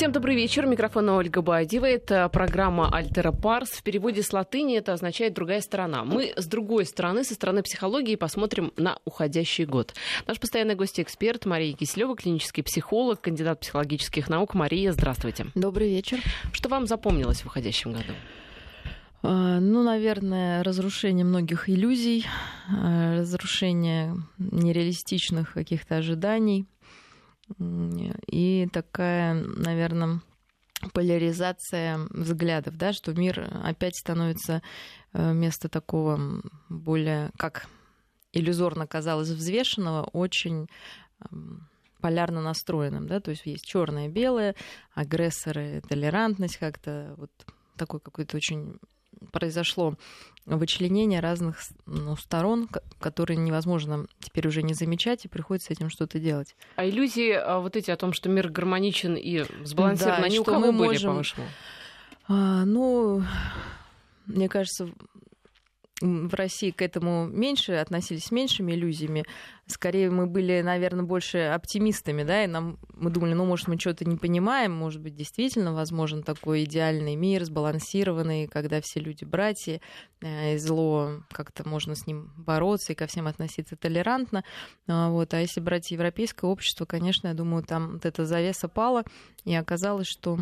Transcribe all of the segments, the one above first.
Всем добрый вечер. Микрофон Ольга Бадева. Это программа «Альтера Парс». В переводе с латыни это означает «другая сторона». Мы с другой стороны, со стороны психологии, посмотрим на уходящий год. Наш постоянный гость-эксперт Мария Киселева, клинический психолог, кандидат психологических наук. Мария, здравствуйте. Добрый вечер. Что вам запомнилось в уходящем году? А, ну, наверное, разрушение многих иллюзий, а, разрушение нереалистичных каких-то ожиданий и такая, наверное, поляризация взглядов, да, что мир опять становится э, вместо такого более, как иллюзорно казалось, взвешенного, очень полярно настроенным, да, то есть есть черное и белое, агрессоры, толерантность как-то вот такой какой-то очень произошло вычленение разных ну, сторон, которые невозможно теперь уже не замечать, и приходится с этим что-то делать. А иллюзии а, вот эти о том, что мир гармоничен и сбалансирован, да, они у кого мы были, можем... по-вашему? А, ну, мне кажется, в России к этому меньше относились меньшими иллюзиями. Скорее, мы были, наверное, больше оптимистами, да, и нам мы думали, ну, может, мы что-то не понимаем, может быть, действительно возможен такой идеальный мир, сбалансированный, когда все люди братья, э, и зло как-то можно с ним бороться и ко всем относиться толерантно. А вот. А если брать европейское общество, конечно, я думаю, там вот эта завеса пала, и оказалось, что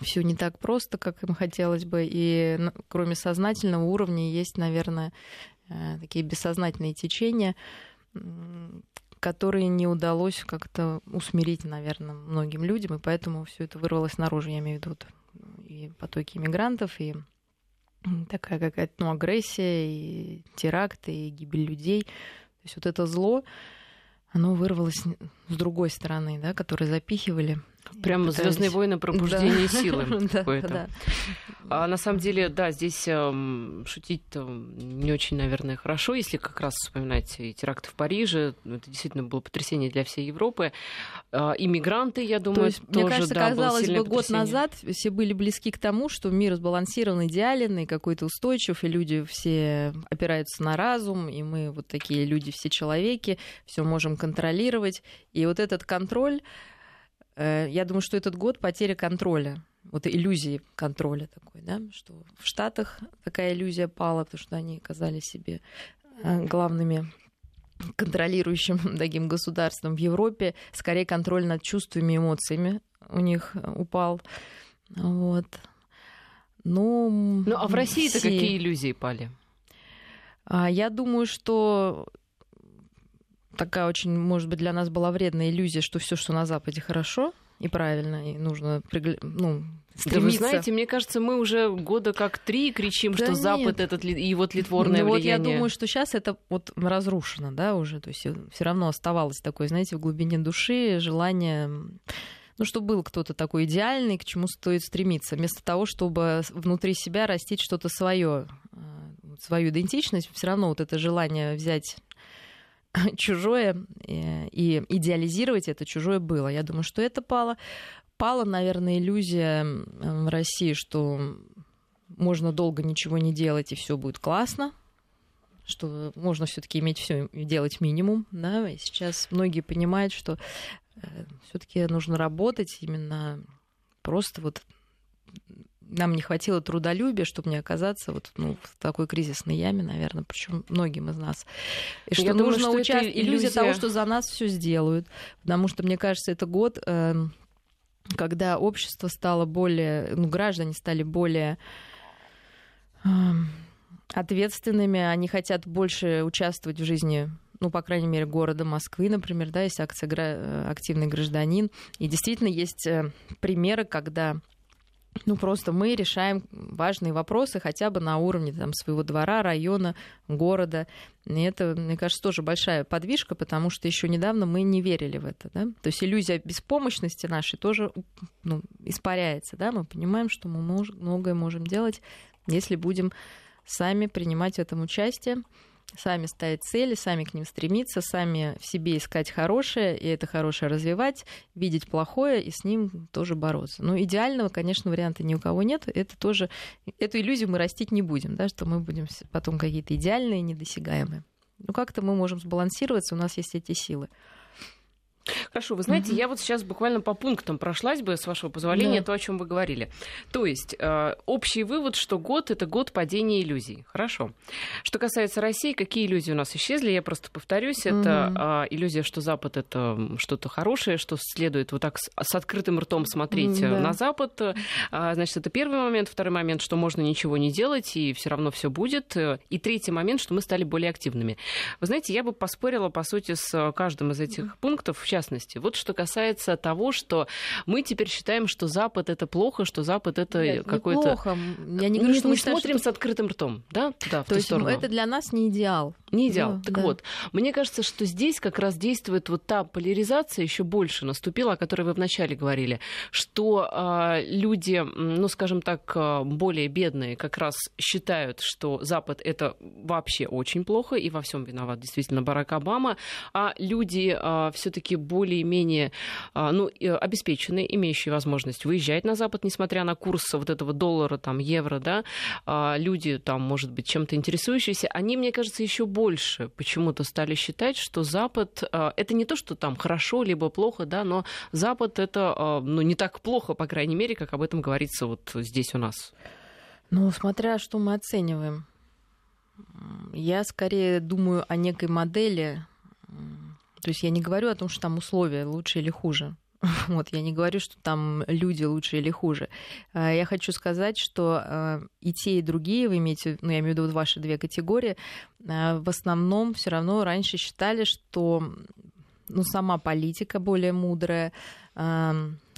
все не так просто, как им хотелось бы. И кроме сознательного уровня есть, наверное, э, такие бессознательные течения, которые не удалось как-то усмирить, наверное, многим людям, и поэтому все это вырвалось наружу, я имею в виду и потоки иммигрантов, и такая какая-то ну, агрессия, и теракты, и гибель людей. То есть вот это зло, оно вырвалось с другой стороны, да, которые запихивали Прямо Звездные войны пробуждение да. силы какое-то. А на самом деле, да, здесь э, шутить не очень, наверное, хорошо, если как раз вспоминать и теракты в Париже. Это действительно было потрясение для всей Европы. Э, иммигранты, я думаю, То есть, тоже, мне кажется, да, казалось бы, год назад все были близки к тому, что мир сбалансирован, идеален и какой-то устойчив, и люди все опираются на разум, и мы вот такие люди, все человеки, все можем контролировать. И вот этот контроль я думаю, что этот год потеря контроля, вот иллюзии контроля такой, да, что в Штатах такая иллюзия пала, потому что они казались себе э, главными контролирующим таким государством в Европе, скорее контроль над чувствами и эмоциями у них упал. Вот. Ну, ну а в России-то все... какие иллюзии пали? А, я думаю, что такая очень, может быть, для нас была вредная иллюзия, что все, что на Западе, хорошо и правильно, и нужно ну, стремиться. Да вы знаете, мне кажется, мы уже года как три кричим, да что нет. Запад этот и его тлетворное ну, влияние. Вот я думаю, что сейчас это вот разрушено, да, уже, то есть все равно оставалось такое, знаете, в глубине души желание ну, чтобы был кто-то такой идеальный, к чему стоит стремиться, вместо того, чтобы внутри себя растить что-то свое, э, свою идентичность, все равно вот это желание взять чужое э, и идеализировать это чужое было. Я думаю, что это пало. Пала, наверное, иллюзия в России, что можно долго ничего не делать и все будет классно, что можно все-таки иметь все делать минимум, да. И сейчас многие понимают, что э, все-таки нужно работать именно просто вот нам не хватило трудолюбия, чтобы не оказаться вот ну, в такой кризисной яме, наверное, причем многим из нас. И что Я нужно думаю, что участвовать. Иллюзия... того, что за нас все сделают. Потому что, мне кажется, это год, эм, когда общество стало более, ну, граждане стали более эм, ответственными, они хотят больше участвовать в жизни ну, по крайней мере, города Москвы, например, да, есть акция э, «Активный гражданин». И действительно есть э, примеры, когда ну, просто мы решаем важные вопросы хотя бы на уровне там, своего двора, района, города. И это, мне кажется, тоже большая подвижка, потому что еще недавно мы не верили в это. Да? То есть иллюзия беспомощности нашей тоже ну, испаряется. Да? Мы понимаем, что мы мож- многое можем делать, если будем сами принимать в этом участие сами ставить цели, сами к ним стремиться, сами в себе искать хорошее, и это хорошее развивать, видеть плохое и с ним тоже бороться. Но идеального, конечно, варианта ни у кого нет. Это тоже, эту иллюзию мы растить не будем, да, что мы будем потом какие-то идеальные, недосягаемые. Ну, как-то мы можем сбалансироваться, у нас есть эти силы. Хорошо, вы знаете, угу. я вот сейчас буквально по пунктам прошлась бы, с вашего позволения, да. то, о чем вы говорили. То есть, э, общий вывод, что год это год падения иллюзий. Хорошо. Что касается России, какие иллюзии у нас исчезли, я просто повторюсь, это угу. э, иллюзия, что Запад это что-то хорошее, что следует вот так с, с открытым ртом смотреть да. на Запад. Э, значит, это первый момент. Второй момент, что можно ничего не делать, и все равно все будет. И третий момент, что мы стали более активными. Вы знаете, я бы поспорила, по сути, с каждым из этих пунктов, в частности. Вот что касается того, что мы теперь считаем, что Запад это плохо, что Запад это какой-то... Плохо. Я не говорю, не, что мы не смотрим что... с открытым ртом, да? Да, То есть сторону. это для нас не идеал. Не идеал. Ну, так да. вот, мне кажется, что здесь как раз действует вот та поляризация еще больше наступила, о которой вы вначале говорили, что э, люди, ну, скажем так, а, более бедные как раз считают, что Запад это вообще очень плохо и во всем виноват действительно Барак Обама, а люди э, все-таки более-менее а, ну, обеспеченные, имеющие возможность выезжать на Запад, несмотря на курс вот этого доллара, там, евро, да, а, люди, там, может быть, чем-то интересующиеся, они, мне кажется, еще больше почему-то стали считать, что Запад а, это не то, что там хорошо либо плохо, да, но Запад это ну, не так плохо, по крайней мере, как об этом говорится вот здесь у нас. Ну, смотря что мы оцениваем. Я скорее думаю о некой модели то есть я не говорю о том, что там условия лучше или хуже. Вот, я не говорю, что там люди лучше или хуже. А, я хочу сказать, что а, и те, и другие, вы имеете, ну, я имею в виду ваши две категории, а, в основном все равно раньше считали, что ну, сама политика более мудрая,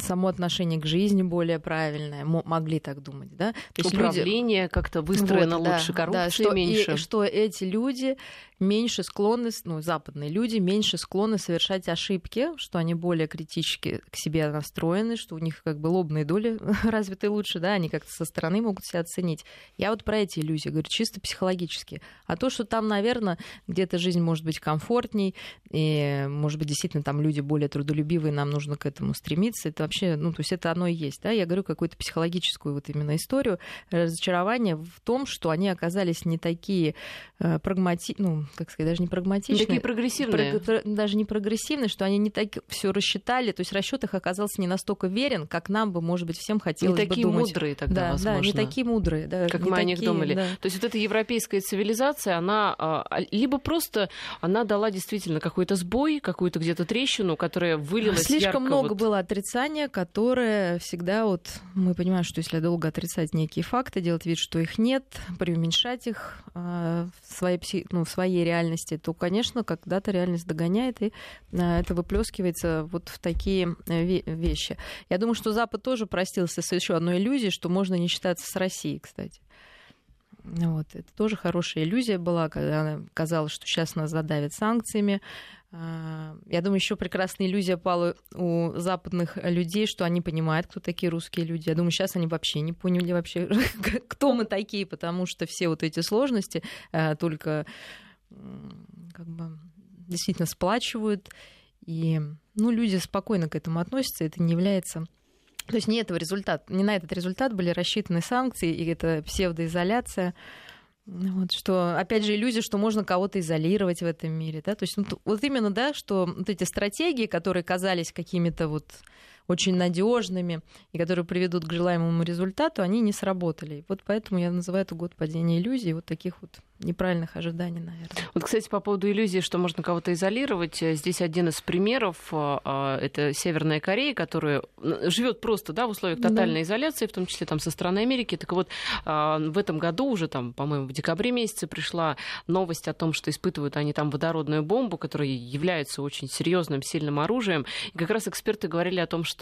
само отношение к жизни более правильное, могли так думать, да? То есть Управление люди... как-то выстроено вот, лучше, да, коррупция да, что, меньше. И, что эти люди меньше склонны, ну, западные люди меньше склонны совершать ошибки, что они более критически к себе настроены, что у них как бы лобные доли развиты лучше, да, они как-то со стороны могут себя оценить. Я вот про эти иллюзии говорю, чисто психологически. А то, что там, наверное, где-то жизнь может быть комфортней, и, может быть, действительно там люди более трудолюбивые, нам нужно к этому стремиться, это вообще, ну, то есть это оно и есть, да, я говорю какую-то психологическую вот именно историю, разочарование в том, что они оказались не такие э, прагмати... ну, как сказать, даже не прагматичные. Не такие прогрессивные. Про... Даже не прогрессивные, что они не так все рассчитали, то есть расчет их оказался не настолько верен, как нам бы, может быть, всем хотелось не бы такие мудрые тогда, да, возможно. Да, не такие мудрые. Да, как мы такие, о них думали. Да. То есть вот эта европейская цивилизация, она а, либо просто она дала действительно какой-то сбой, какую-то где-то трещину, которая вылилась Слишком ярко много вот... было отрицания, которое всегда вот мы понимаем, что если долго отрицать некие факты, делать вид, что их нет, преуменьшать их э, в своей, ну, в своей реальности, то, конечно, когда-то реальность догоняет, и э, это выплескивается вот в такие э, вещи. Я думаю, что Запад тоже простился с еще одной иллюзией, что можно не считаться с Россией, кстати. Вот. Это тоже хорошая иллюзия была, когда казалось, что сейчас нас задавят санкциями. А, я думаю, еще прекрасная иллюзия пала у западных людей, что они понимают, кто такие русские люди. Я думаю, сейчас они вообще не поняли вообще, кто мы такие, потому что все вот эти сложности а, только как бы действительно сплачивают. И ну, люди спокойно к этому относятся, это не является то есть не этого результат, не на этот результат были рассчитаны санкции, и это псевдоизоляция. Вот, что, опять же, иллюзия, что можно кого-то изолировать в этом мире. Да? То есть вот, вот именно, да, что вот эти стратегии, которые казались какими-то вот очень надежными и которые приведут к желаемому результату, они не сработали. Вот поэтому я называю это год падения иллюзий, вот таких вот неправильных ожиданий, наверное. Вот, кстати, по поводу иллюзии, что можно кого-то изолировать, э, здесь один из примеров э, э, это Северная Корея, которая живет просто да, в условиях тотальной да. изоляции, в том числе там со стороны Америки. Так вот, в этом году уже, там, по-моему, в декабре месяце пришла новость о том, что испытывают они там водородную бомбу, которая является очень серьезным, сильным оружием. И как раз эксперты говорили о том, что,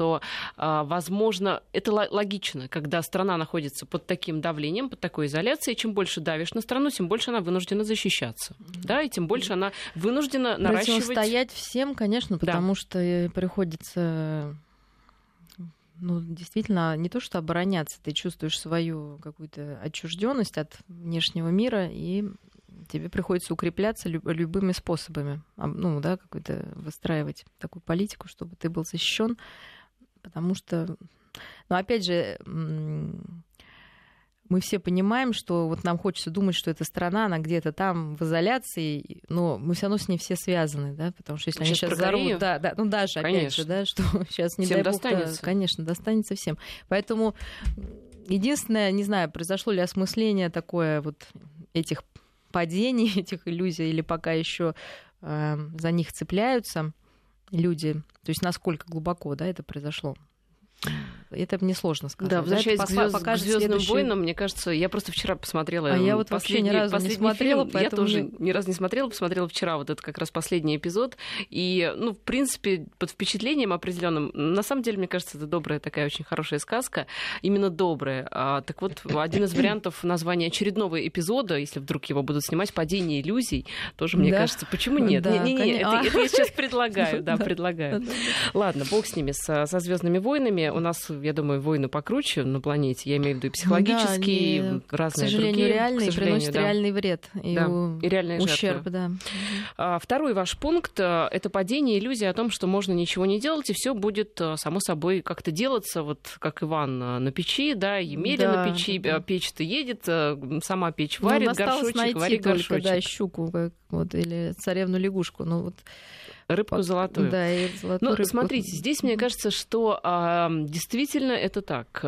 возможно, это логично, когда страна находится под таким давлением, под такой изоляцией, чем больше давишь на страну, тем больше она вынуждена защищаться. Да, и тем больше она вынуждена наращивать... Противостоять всем, конечно, потому да. что приходится ну, действительно, не то, что обороняться, ты чувствуешь свою какую-то отчужденность от внешнего мира, и тебе приходится укрепляться любыми способами, ну, да, какой-то выстраивать такую политику, чтобы ты был защищен, потому что, ну, опять же, мы все понимаем, что вот нам хочется думать, что эта страна, она где-то там в изоляции, но мы все равно с ней все связаны, да, потому что если сейчас они сейчас взорвут, да, да, ну даже конечно. опять же, да, что сейчас не всем дай бог, достанется. конечно, достанется всем. Поэтому единственное, не знаю, произошло ли осмысление такое вот этих падений, этих иллюзий, или пока еще э, за них цепляются люди, то есть насколько глубоко, да, это произошло. Это мне сложно сказать. Да, возвращаясь да, к, звезд, к Звездным следующий... войнам, мне кажется, я просто вчера посмотрела. А я вот вообще ни разу не смотрела, фильм. Я тоже мне... ни разу не смотрела, посмотрела вчера вот этот как раз последний эпизод. И, ну, в принципе, под впечатлением определенным, на самом деле, мне кажется, это добрая такая очень хорошая сказка, именно добрая. А, так вот, один из вариантов названия очередного эпизода, если вдруг его будут снимать, «Падение иллюзий», тоже, мне да? кажется, почему нет? Да, не, не, не, это, это я сейчас предлагаю, да, предлагаю. Ладно, бог с ними, со Звездными войнами. У нас я думаю, войны покруче на планете. Я имею в виду и психологические, да, и, разные к сожалению, другие. Реальные, к сожалению, приносят да. реальный вред и, да. у... и реальный ущерб. Да. А, второй ваш пункт э, — это падение иллюзии о том, что можно ничего не делать, и все будет э, само собой как-то делаться, вот как Иван э, на печи, да, Емеля да, на печи, да. печь-то едет, сама печь варит, ну, горшочек, варит только, горшочек. Да, щуку вот, или царевну-лягушку. Ну, вот Рыбку золотую. Да, и золотую Ну, рыбку. смотрите, здесь мне кажется, что а, действительно это так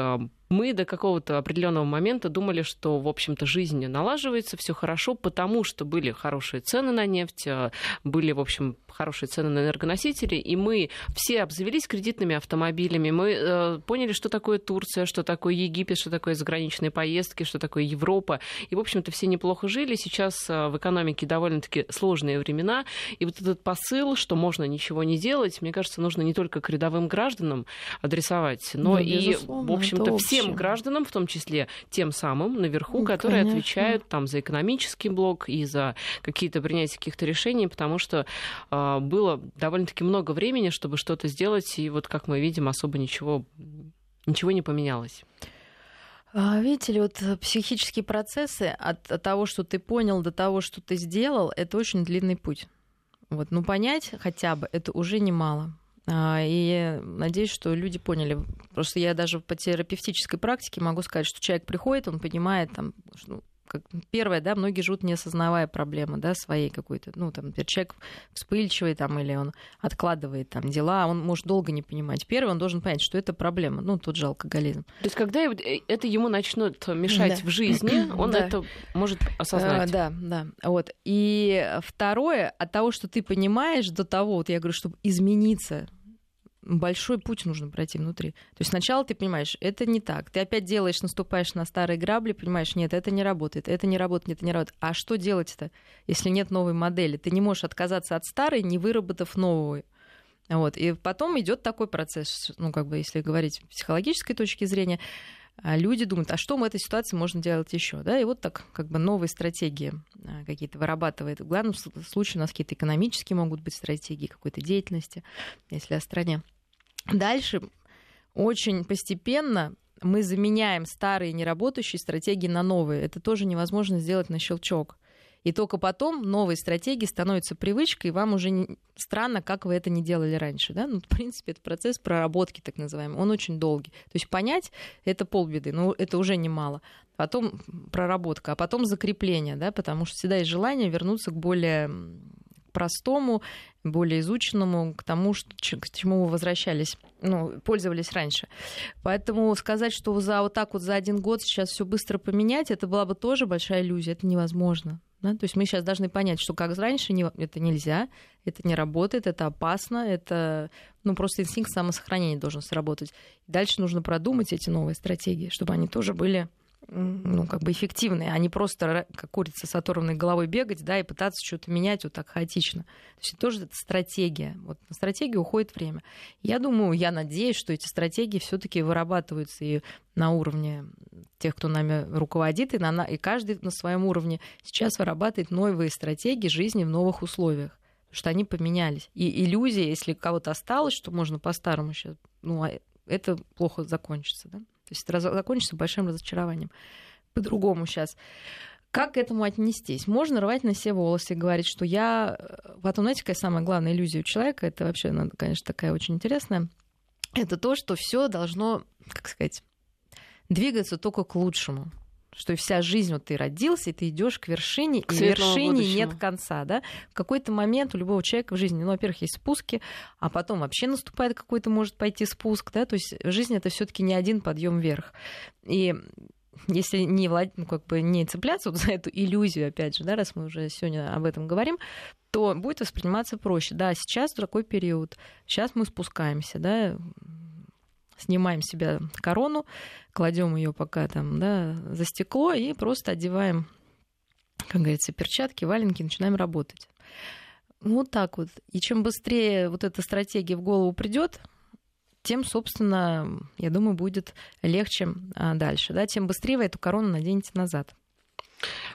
мы до какого-то определенного момента думали, что, в общем-то, жизнь налаживается, все хорошо, потому что были хорошие цены на нефть, а, были, в общем, хорошие цены на энергоносители, и мы все обзавелись кредитными автомобилями, мы э, поняли, что такое Турция, что такое Египет, что такое заграничные поездки, что такое Европа, и, в общем-то, все неплохо жили. Сейчас э, в экономике довольно-таки сложные времена, и вот этот посыл, что можно ничего не делать, мне кажется, нужно не только к рядовым гражданам адресовать, но да, и, в общем-то, всем всем гражданам, в том числе тем самым наверху, ну, которые конечно. отвечают там за экономический блок и за какие-то принятия каких-то решений, потому что э, было довольно-таки много времени, чтобы что-то сделать, и вот как мы видим, особо ничего, ничего не поменялось. А, видите ли, вот психические процессы от, от того, что ты понял, до того, что ты сделал, это очень длинный путь. Вот, ну понять хотя бы это уже немало. А, и надеюсь, что люди поняли. Просто я даже по терапевтической практике могу сказать, что человек приходит, он понимает, там, ну, как, первое, да, многие живут не осознавая проблемы, да, своей какой-то, ну, там, например, человек вспыльчивый, там, или он откладывает там дела, он может долго не понимать. Первый, он должен понять, что это проблема, ну, тот же алкоголизм. То есть, когда это ему начнет мешать да. в жизни, он да. это может осознать. А, да, да, вот. И второе, от того, что ты понимаешь, до того, вот я говорю, чтобы измениться, большой путь нужно пройти внутри. То есть сначала ты понимаешь, это не так. Ты опять делаешь, наступаешь на старые грабли, понимаешь, нет, это не работает, это не работает, это не работает. А что делать-то, если нет новой модели? Ты не можешь отказаться от старой, не выработав новую. Вот. И потом идет такой процесс, ну, как бы, если говорить с психологической точки зрения, люди думают, а что в этой ситуации можно делать еще? Да? И вот так как бы новые стратегии а, какие-то вырабатывает. В главном случае у нас какие-то экономические могут быть стратегии какой-то деятельности, если о стране. Дальше очень постепенно мы заменяем старые неработающие стратегии на новые. Это тоже невозможно сделать на щелчок. И только потом новые стратегии становятся привычкой, и вам уже не... странно, как вы это не делали раньше. Да? Ну, в принципе, это процесс проработки, так называемый, он очень долгий. То есть понять — это полбеды, но это уже немало. Потом проработка, а потом закрепление, да, потому что всегда есть желание вернуться к более простому, более изученному, к тому, что, к чему вы возвращались, ну, пользовались раньше. Поэтому сказать, что за вот так вот за один год сейчас все быстро поменять, это была бы тоже большая иллюзия, это невозможно. Да? То есть мы сейчас должны понять, что как раньше не, это нельзя, это не работает, это опасно, это ну, просто инстинкт самосохранения должен сработать. Дальше нужно продумать эти новые стратегии, чтобы они тоже были ну, как бы эффективные, а не просто как курица с оторванной головой бегать, да, и пытаться что-то менять вот так хаотично. То есть это тоже это стратегия. Вот на стратегию уходит время. Я думаю, я надеюсь, что эти стратегии все таки вырабатываются и на уровне тех, кто нами руководит, и, на, и каждый на своем уровне сейчас вырабатывает новые стратегии жизни в новых условиях что они поменялись. И иллюзия, если кого-то осталось, что можно по-старому сейчас, ну, а это плохо закончится, да? То есть это закончится большим разочарованием. По-другому сейчас. Как к этому отнестись? Можно рвать на все волосы и говорить, что я... Потом, знаете, какая самая главная иллюзия у человека? Это вообще, ну, конечно, такая очень интересная. Это то, что все должно, как сказать, двигаться только к лучшему. Что вся жизнь, вот ты родился, и ты идешь к вершине, к и вершине будущему. нет конца, да? В какой-то момент у любого человека в жизни, ну, во-первых, есть спуски, а потом вообще наступает какой-то, может пойти спуск, да, то есть жизнь это все таки не один подъем вверх. И если не, влад... ну, как бы не цепляться вот за эту иллюзию, опять же, да, раз мы уже сегодня об этом говорим, то будет восприниматься проще. Да, сейчас такой период, сейчас мы спускаемся, да, снимаем себя корону, кладем ее пока там, да, за стекло и просто одеваем, как говорится, перчатки, валенки, начинаем работать. Вот так вот. И чем быстрее вот эта стратегия в голову придет, тем, собственно, я думаю, будет легче а, дальше. Да? Тем быстрее вы эту корону наденете назад.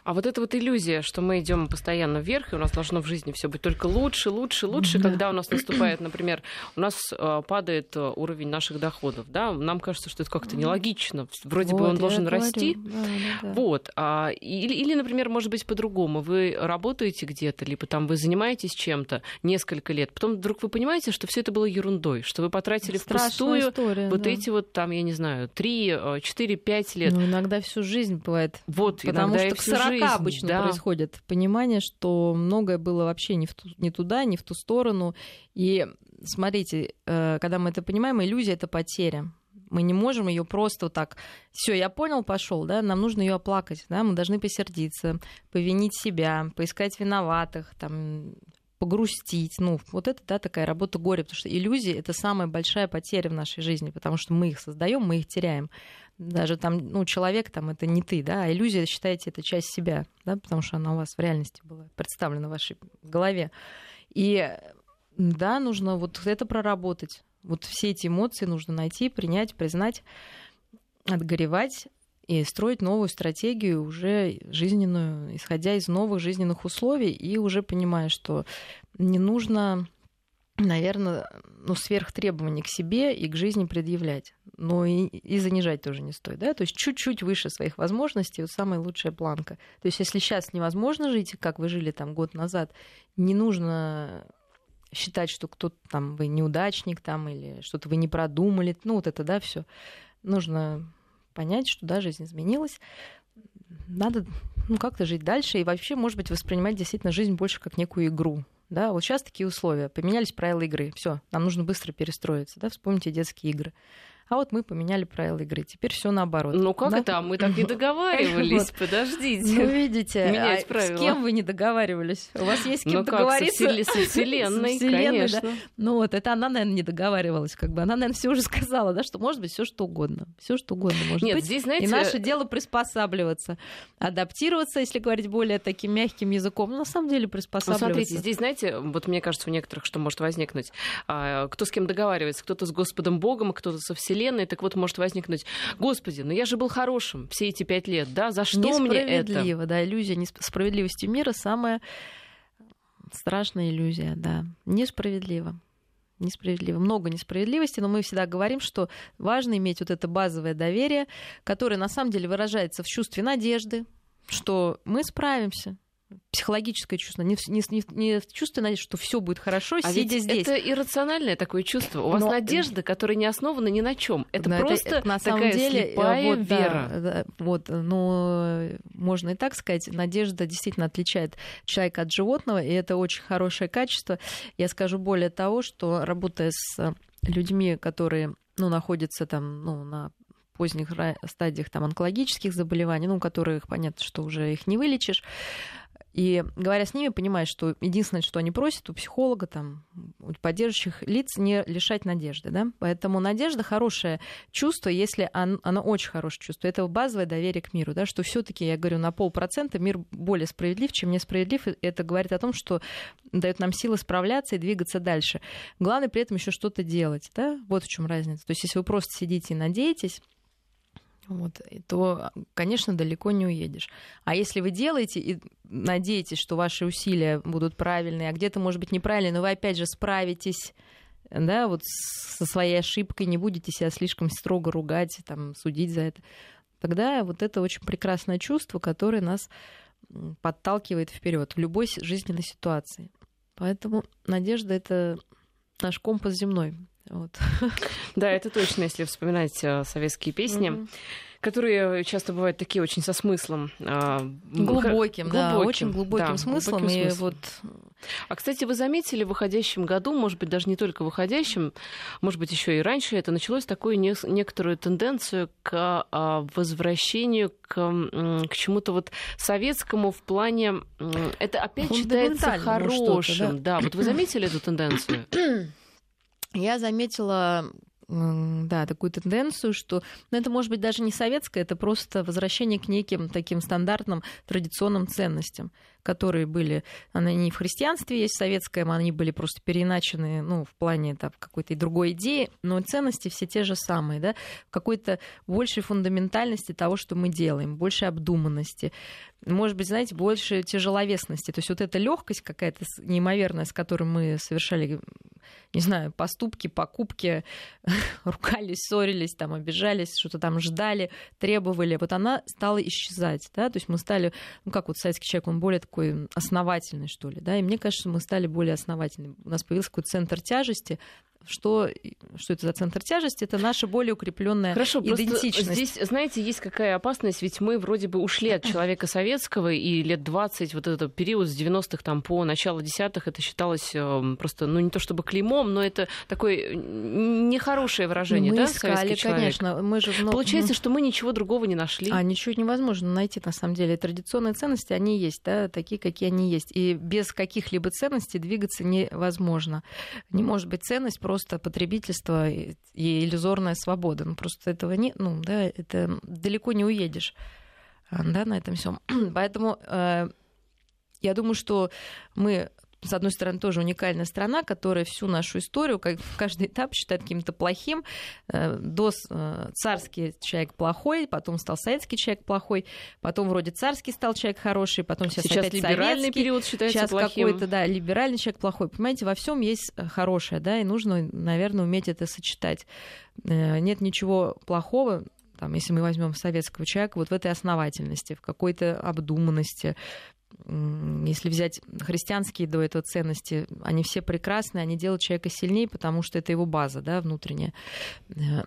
А вот эта вот иллюзия, что мы идем постоянно вверх, и у нас должно в жизни все быть только лучше, лучше, лучше, да. когда у нас наступает, например, у нас э, падает э, уровень наших доходов, да, нам кажется, что это как-то нелогично, вроде вот, бы он должен расти, да, да, да. вот, а, или, или, например, может быть по-другому, вы работаете где-то, либо там вы занимаетесь чем-то несколько лет, потом вдруг вы понимаете, что все это было ерундой, что вы потратили Страшная впустую история, вот да. эти вот там, я не знаю, 3, 4, 5 лет. Ну, иногда всю жизнь бывает. Вот, потому что к 40 жизнь, обычно да. происходит. Понимание, что многое было вообще не, в ту, не туда, не в ту сторону. И смотрите, э, когда мы это понимаем, иллюзия это потеря. Мы не можем ее просто вот так. Все, я понял, пошел, да. Нам нужно ее оплакать, да. Мы должны посердиться, повинить себя, поискать виноватых, там погрустить. Ну, вот это, да, такая работа горя, потому что иллюзии — это самая большая потеря в нашей жизни, потому что мы их создаем, мы их теряем даже там, ну, человек там это не ты, да, а иллюзия, считаете, это часть себя, да, потому что она у вас в реальности была представлена в вашей голове. И да, нужно вот это проработать. Вот все эти эмоции нужно найти, принять, признать, отгоревать и строить новую стратегию уже жизненную, исходя из новых жизненных условий и уже понимая, что не нужно наверное, ну, сверхтребований к себе и к жизни предъявлять. Но и, и занижать тоже не стоит. Да? То есть чуть-чуть выше своих возможностей, вот самая лучшая планка. То есть если сейчас невозможно жить, как вы жили там год назад, не нужно считать, что кто-то там вы неудачник там или что-то вы не продумали. Ну, вот это, да, все. Нужно понять, что да, жизнь изменилась. Надо ну, как-то жить дальше и вообще, может быть, воспринимать действительно жизнь больше как некую игру да, вот сейчас такие условия, поменялись правила игры, все, нам нужно быстро перестроиться, да, вспомните детские игры. А вот мы поменяли правила игры. Теперь все наоборот. Ну как да? это? Мы так не договаривались. Подождите. Ну видите, Менять а правила. с кем вы не договаривались? У вас есть с кем ну, договориться? Со Вселенной, конечно. Ну вот, это она, наверное, не договаривалась. Как бы. Она, наверное, все уже сказала, да, что может быть все что угодно. Все что угодно может Нет, быть. Здесь, знаете... И наше дело приспосабливаться, адаптироваться, если говорить более таким мягким языком. Ну, на самом деле приспосабливаться. Ну, смотрите, здесь, знаете, вот мне кажется, у некоторых что может возникнуть. А, кто с кем договаривается? Кто-то с Господом Богом, кто-то со Вселенной Вселенной, так вот может возникнуть, господи, ну я же был хорошим все эти пять лет, да, за что мне это? Несправедливо, да, иллюзия несправедливости мира самая страшная иллюзия, да, несправедливо. Несправедливо. Много несправедливости, но мы всегда говорим, что важно иметь вот это базовое доверие, которое на самом деле выражается в чувстве надежды, что мы справимся, психологическое чувство, не, не, не, не чувство надежды, что все будет хорошо, а сидя здесь. Это иррациональное такое чувство. У вас Но... надежда, которая не основана ни на чем. Это Но просто это, на самом такая деле слепая вот, вера. Да, да, вот, но можно и так сказать, надежда действительно отличает человека от животного, и это очень хорошее качество. Я скажу более того, что работая с людьми, которые ну, находятся там ну, на поздних стадиях там, онкологических заболеваний, ну, у которых понятно, что уже их не вылечишь, и говоря с ними, понимаешь, что единственное, что они просят у психолога, там, у поддерживающих лиц, не лишать надежды. Да? Поэтому надежда хорошее чувство, если оно, оно очень хорошее чувство. Это базовое доверие к миру, да, что все-таки, я говорю, на полпроцента мир более справедлив, чем несправедлив. Это говорит о том, что дает нам силы справляться и двигаться дальше. Главное при этом еще что-то делать. Да? Вот в чем разница. То есть, если вы просто сидите и надеетесь, вот, то, конечно, далеко не уедешь. А если вы делаете и надеетесь, что ваши усилия будут правильные, а где-то, может быть, неправильные, но вы опять же справитесь да, вот со своей ошибкой, не будете себя слишком строго ругать, там, судить за это, тогда вот это очень прекрасное чувство, которое нас подталкивает вперед в любой жизненной ситуации. Поэтому надежда это наш компас земной. Вот. Да, это точно, если вспоминать э, советские песни. которые часто бывают такие очень со смыслом. А, глубоким, да, глубоким, очень глубоким да, смыслом. Глубоким и смыслом. вот... А, кстати, вы заметили в выходящем году, может быть, даже не только в выходящем, может быть, еще и раньше, это началось такую не, некоторую тенденцию к а, возвращению к, к чему-то вот советскому в плане... Это опять считается хорошим. Да? да, вот вы заметили эту тенденцию? Я заметила да, такую тенденцию, что ну, это может быть даже не советское, это просто возвращение к неким таким стандартным традиционным ценностям, которые были, они не в христианстве есть советское, они были просто переиначены ну, в плане там, какой-то другой идеи, но ценности все те же самые, да, какой-то большей фундаментальности того, что мы делаем, большей обдуманности, может быть, знаете, больше тяжеловесности. То есть вот эта легкость какая-то неимоверная, с которой мы совершали не знаю, поступки, покупки, ругались, ссорились, там, обижались, что-то там ждали, требовали, вот она стала исчезать, да, то есть мы стали, ну, как вот советский человек, он более основательный, что ли, да, и мне кажется, мы стали более основательными. У нас появился какой-то центр тяжести, что, что это за центр тяжести? Это наша более укрепленная Хорошо, идентичность. Здесь, знаете, есть какая опасность, ведь мы вроде бы ушли от человека советского, и лет 20, вот этот период с 90-х там, по начало десятых, это считалось эм, просто, ну не то чтобы клеймом, но это такое нехорошее выражение, мы да, искали, конечно. Мы же, ну, Получается, что мы ничего другого не нашли. А ничего невозможно найти, на самом деле. Традиционные ценности, они есть, да, такие, какие они есть. И без каких-либо ценностей двигаться невозможно. Не может быть ценность просто просто потребительство и иллюзорная свобода. Ну, просто этого нет, ну, да, это далеко не уедешь, а, да, на этом всем. Поэтому э, я думаю, что мы с одной стороны, тоже уникальная страна, которая всю нашу историю, как каждый этап считает каким-то плохим. Э, до э, царский человек плохой, потом стал советский человек плохой, потом вроде царский стал человек хороший, потом сейчас, сейчас опять либеральный советский, период считается сейчас плохим. какой-то, да, либеральный человек плохой. Понимаете, во всем есть э, хорошее, да, и нужно, наверное, уметь это сочетать. Нет ничего плохого там, если мы возьмем советского человека, вот в этой основательности, в какой-то обдуманности, если взять христианские до этого ценности, они все прекрасны, они делают человека сильнее, потому что это его база да, внутренняя. Э,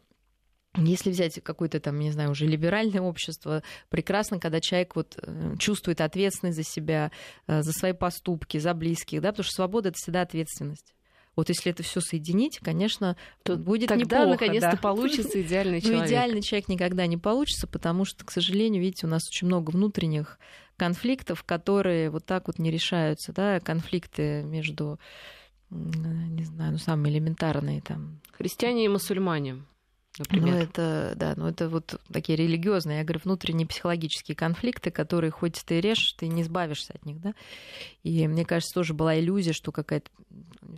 если взять какое-то там, не знаю, уже либеральное общество, прекрасно, когда человек вот э, чувствует ответственность за себя, э, за свои поступки, за близких, да, потому что свобода — это всегда ответственность. Вот если это все соединить, конечно, то будет Тогда, неплохо. наконец-то, да. получится идеальный человек. Но идеальный человек никогда не получится, потому что, к сожалению, видите, у нас очень много внутренних конфликтов, которые вот так вот не решаются, да, конфликты между, не знаю, ну, самые элементарные там. Христиане и мусульмане. Например. Ну, это, да, ну, это вот такие религиозные, я говорю, внутренние психологические конфликты, которые хоть ты режешь, ты не избавишься от них, да. И мне кажется, тоже была иллюзия, что какая-то,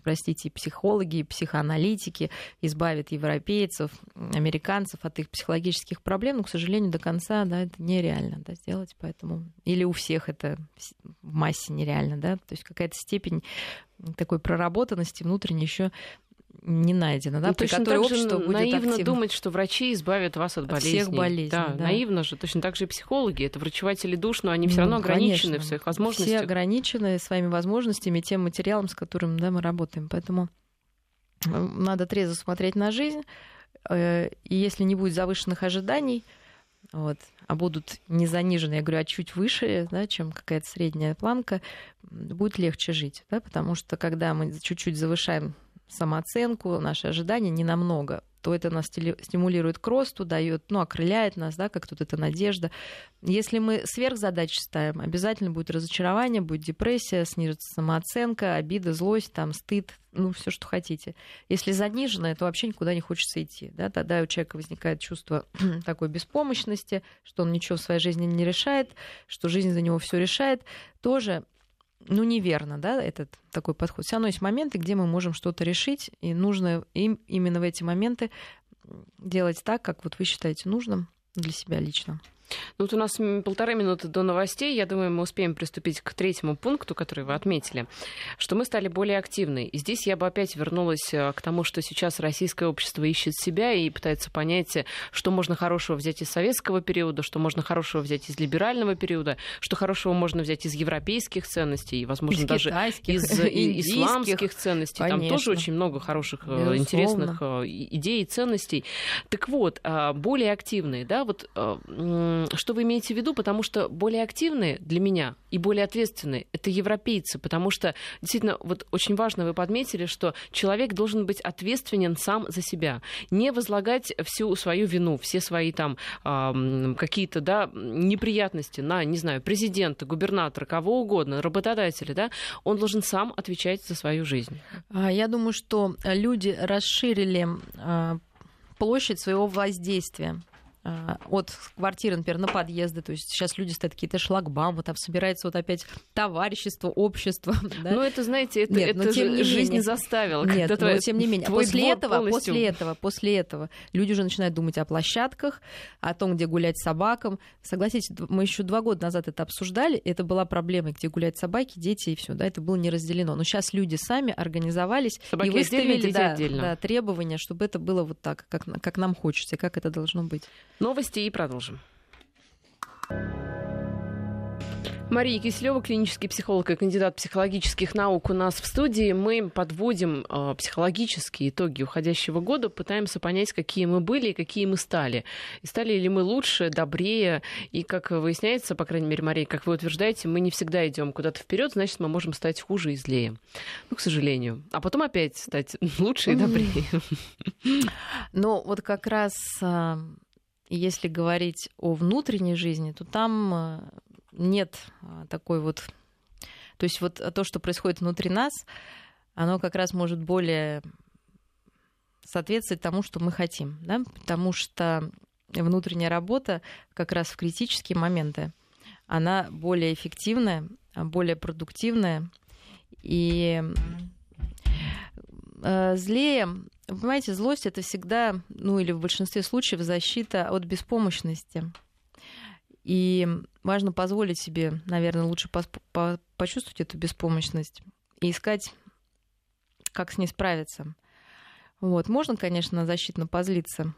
простите, психологи, психоаналитики избавят европейцев, американцев от их психологических проблем, но, к сожалению, до конца, да, это нереально, да, сделать, поэтому... Или у всех это в массе нереально, да, то есть какая-то степень такой проработанности внутренней еще не найдено, да, ну, при точно которой так общество будет наивно активно. думать, что врачи избавят вас от, от болезней. всех болезней. Да, да, наивно же. Точно так же и психологи. Это врачеватели душ, но они ну, все равно ограничены конечно. в своих возможностях. Все ограничены своими возможностями, тем материалом, с которым да, мы работаем. Поэтому э, надо трезво смотреть на жизнь. Э, и если не будет завышенных ожиданий, вот, а будут не занижены, я говорю, а чуть выше, да, чем какая-то средняя планка, будет легче жить, да, потому что когда мы чуть-чуть завышаем самооценку, наши ожидания не намного, то это нас стимулирует к росту, дает, ну, окрыляет нас, да, как тут эта надежда. Если мы сверхзадачи ставим, обязательно будет разочарование, будет депрессия, снижится самооценка, обида, злость, там, стыд, ну, все, что хотите. Если занижено, то вообще никуда не хочется идти. Да? Тогда у человека возникает чувство такой беспомощности, что он ничего в своей жизни не решает, что жизнь за него все решает. Тоже ну, неверно, да, этот такой подход. Все равно есть моменты, где мы можем что-то решить, и нужно им именно в эти моменты делать так, как вот вы считаете нужным для себя лично. Ну, вот у нас полторы минуты до новостей. Я думаю, мы успеем приступить к третьему пункту, который вы отметили, что мы стали более активны. И здесь я бы опять вернулась э, к тому, что сейчас российское общество ищет себя и пытается понять, э, что можно хорошего взять из советского периода, что можно хорошего взять из либерального периода, что хорошего можно взять из европейских ценностей, и, возможно, из даже из исламских ценностей. Конечно. Там тоже очень много хороших, э, Безусловно. интересных идей и ценностей. Так вот, более активные, да, вот что вы имеете в виду? Потому что более активные для меня и более ответственные — это европейцы, потому что действительно вот очень важно вы подметили, что человек должен быть ответственен сам за себя, не возлагать всю свою вину, все свои там какие-то да, неприятности на, не знаю, президента, губернатора, кого угодно, работодателя, да, он должен сам отвечать за свою жизнь. А, я думаю, что люди расширили а, площадь своего воздействия. А, от квартиры, например, на подъезды. То есть сейчас люди ставят какие-то шлагбаумы, там собирается вот опять товарищество, общество. Да? Ну, это, знаете, это, Нет, это тем не жизнь не заставила. Нет, но тем не менее. После этого, полностью... после этого, после этого люди уже начинают думать о площадках, о том, где гулять собакам. Согласитесь, мы еще два года назад это обсуждали, это была проблема, где гулять собаки, дети и все, да, это было не разделено. Но сейчас люди сами организовались собаки и выставили да, да, требования, чтобы это было вот так, как, как нам хочется, как это должно быть. Новости и продолжим. Мария Киселева, клинический психолог и кандидат психологических наук у нас в студии. Мы подводим э, психологические итоги уходящего года, пытаемся понять, какие мы были и какие мы стали. И стали ли мы лучше, добрее. И, как выясняется, по крайней мере, Мария, как вы утверждаете, мы не всегда идем куда-то вперед, значит, мы можем стать хуже и злее. Ну, к сожалению. А потом опять стать лучше и добрее. Ну, вот как раз а, если говорить о внутренней жизни, то там э, нет э, такой вот... То есть вот то, что происходит внутри нас, оно как раз может более соответствовать тому, что мы хотим, да? потому что внутренняя работа как раз в критические моменты, она более эффективная, более продуктивная и э, злее понимаете, злость это всегда, ну или в большинстве случаев, защита от беспомощности. И важно позволить себе, наверное, лучше по по почувствовать эту беспомощность и искать, как с ней справиться. Вот. Можно, конечно, защитно позлиться,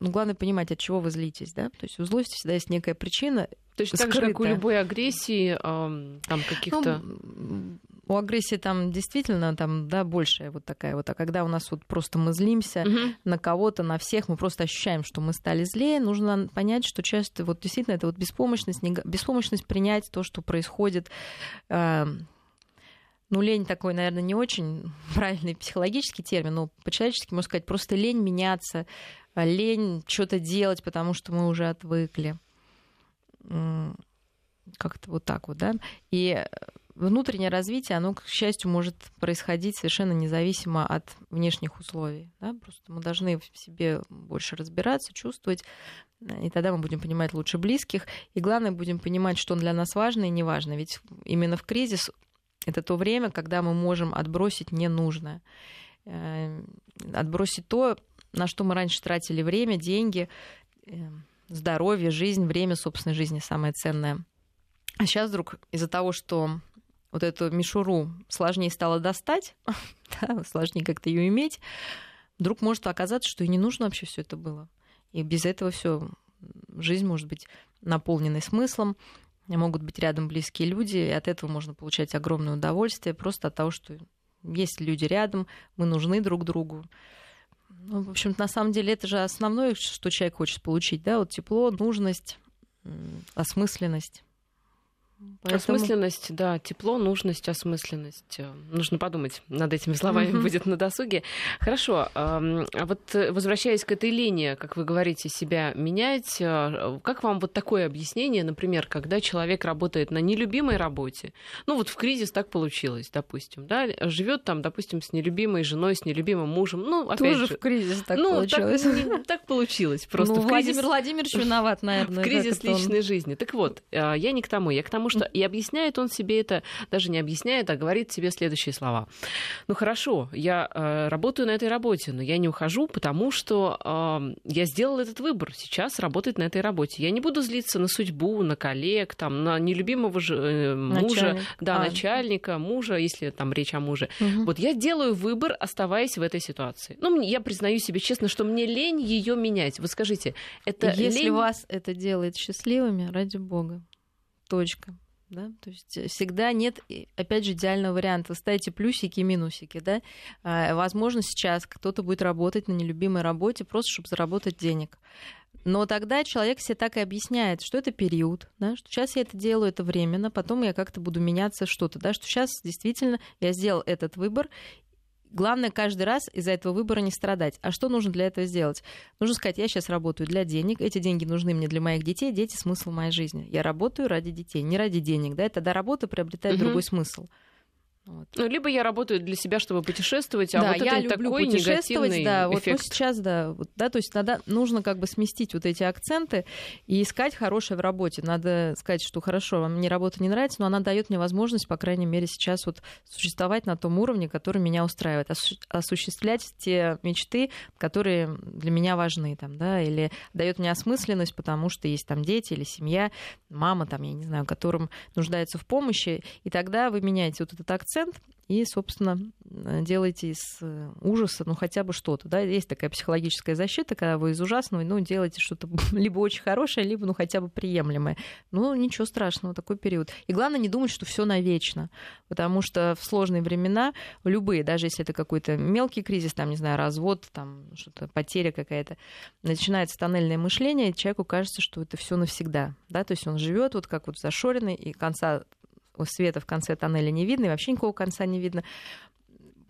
но главное понимать, от чего вы злитесь, да? То есть у злости всегда есть некая причина. То есть так же, как у любой агрессии, там каких-то... Ну, у агрессии там действительно там, да, большая вот такая вот. А когда у нас вот просто мы злимся угу. на кого-то, на всех, мы просто ощущаем, что мы стали злее, нужно понять, что часто вот действительно это вот беспомощность, не, беспомощность принять то, что происходит. Э, ну, лень такой, наверное, не очень правильный психологический термин, но по-человечески можно сказать, просто лень меняться, лень что-то делать, потому что мы уже отвыкли. Как-то вот так вот, да. И внутреннее развитие, оно, к счастью, может происходить совершенно независимо от внешних условий. Да? Просто мы должны в себе больше разбираться, чувствовать, и тогда мы будем понимать лучше близких. И главное, будем понимать, что для нас важно и не важно. Ведь именно в кризис это то время, когда мы можем отбросить ненужное. Э, отбросить то, на что мы раньше тратили время, деньги, э, здоровье, жизнь, время собственной жизни самое ценное. А сейчас вдруг из-за того, что вот эту мишуру сложнее стало достать, да, сложнее как-то ее иметь, вдруг может оказаться, что и не нужно вообще все это было. И без этого все жизнь может быть наполненной смыслом, могут быть рядом близкие люди, и от этого можно получать огромное удовольствие просто от того, что есть люди рядом, мы нужны друг другу. Ну, в общем на самом деле это же основное, что человек хочет получить, да, вот тепло, нужность, осмысленность. Поэтому... Осмысленность, да, тепло, нужность, осмысленность. Нужно подумать над этими словами mm-hmm. будет на досуге. Хорошо, а вот э, возвращаясь к этой линии, как вы говорите, себя менять, э, как вам вот такое объяснение, например, когда человек работает на нелюбимой работе, ну вот в кризис так получилось, допустим, да, живет там, допустим, с нелюбимой женой, с нелюбимым мужем, ну опять Тоже же, в кризис так ну, получилось. Так, так получилось, просто ну, в кризис... Владимир Владимирович виноват, наверное. В кризис личной он... жизни. Так вот, э, я не к тому, я к тому, Потому что и объясняет он себе это, даже не объясняет, а говорит себе следующие слова. Ну хорошо, я э, работаю на этой работе, но я не ухожу, потому что э, я сделал этот выбор сейчас работать на этой работе. Я не буду злиться на судьбу, на коллег, там, на нелюбимого же, э, мужа, Начальник. да, а. начальника, мужа, если там речь о муже. Угу. Вот я делаю выбор, оставаясь в этой ситуации. Ну, я признаю себе честно, что мне лень ее менять. Вот скажите, это Если лень... вас это делает счастливыми, ради бога. Точка. Да? То есть э, всегда нет, опять же, идеального варианта. Вы ставите плюсики и минусики. Да? А, возможно, сейчас кто-то будет работать на нелюбимой работе просто, чтобы заработать денег. Но тогда человек себе так и объясняет, что это период, да, что сейчас я это делаю, это временно, потом я как-то буду меняться что-то, да, что сейчас действительно я сделал этот выбор, Главное каждый раз из-за этого выбора не страдать. А что нужно для этого сделать? Нужно сказать, я сейчас работаю для денег, эти деньги нужны мне для моих детей, дети — смысл моей жизни. Я работаю ради детей, не ради денег. Да? Тогда работа приобретает угу. другой смысл. Вот. Ну, либо я работаю для себя, чтобы путешествовать, а да, вот я это люблю такой путешествовать, да, вот эффект. ну, сейчас, да, вот, да, то есть надо, нужно как бы сместить вот эти акценты и искать хорошее в работе. Надо сказать, что хорошо, мне работа не нравится, но она дает мне возможность, по крайней мере, сейчас вот существовать на том уровне, который меня устраивает, осуществлять те мечты, которые для меня важны, там, да, или дает мне осмысленность, потому что есть там дети или семья, мама, там, я не знаю, которым нуждается в помощи, и тогда вы меняете вот этот акцент, и, собственно, делайте из э, ужаса, ну, хотя бы что-то, да, есть такая психологическая защита, когда вы из ужасного, ну, делаете что-то либо очень хорошее, либо, ну, хотя бы приемлемое. Ну, ничего страшного, такой период. И главное не думать, что все навечно, потому что в сложные времена, любые, даже если это какой-то мелкий кризис, там, не знаю, развод, там, что-то, потеря какая-то, начинается тоннельное мышление, и человеку кажется, что это все навсегда, да, то есть он живет вот как вот зашоренный, и конца света в конце тоннеля не видно, и вообще никакого конца не видно.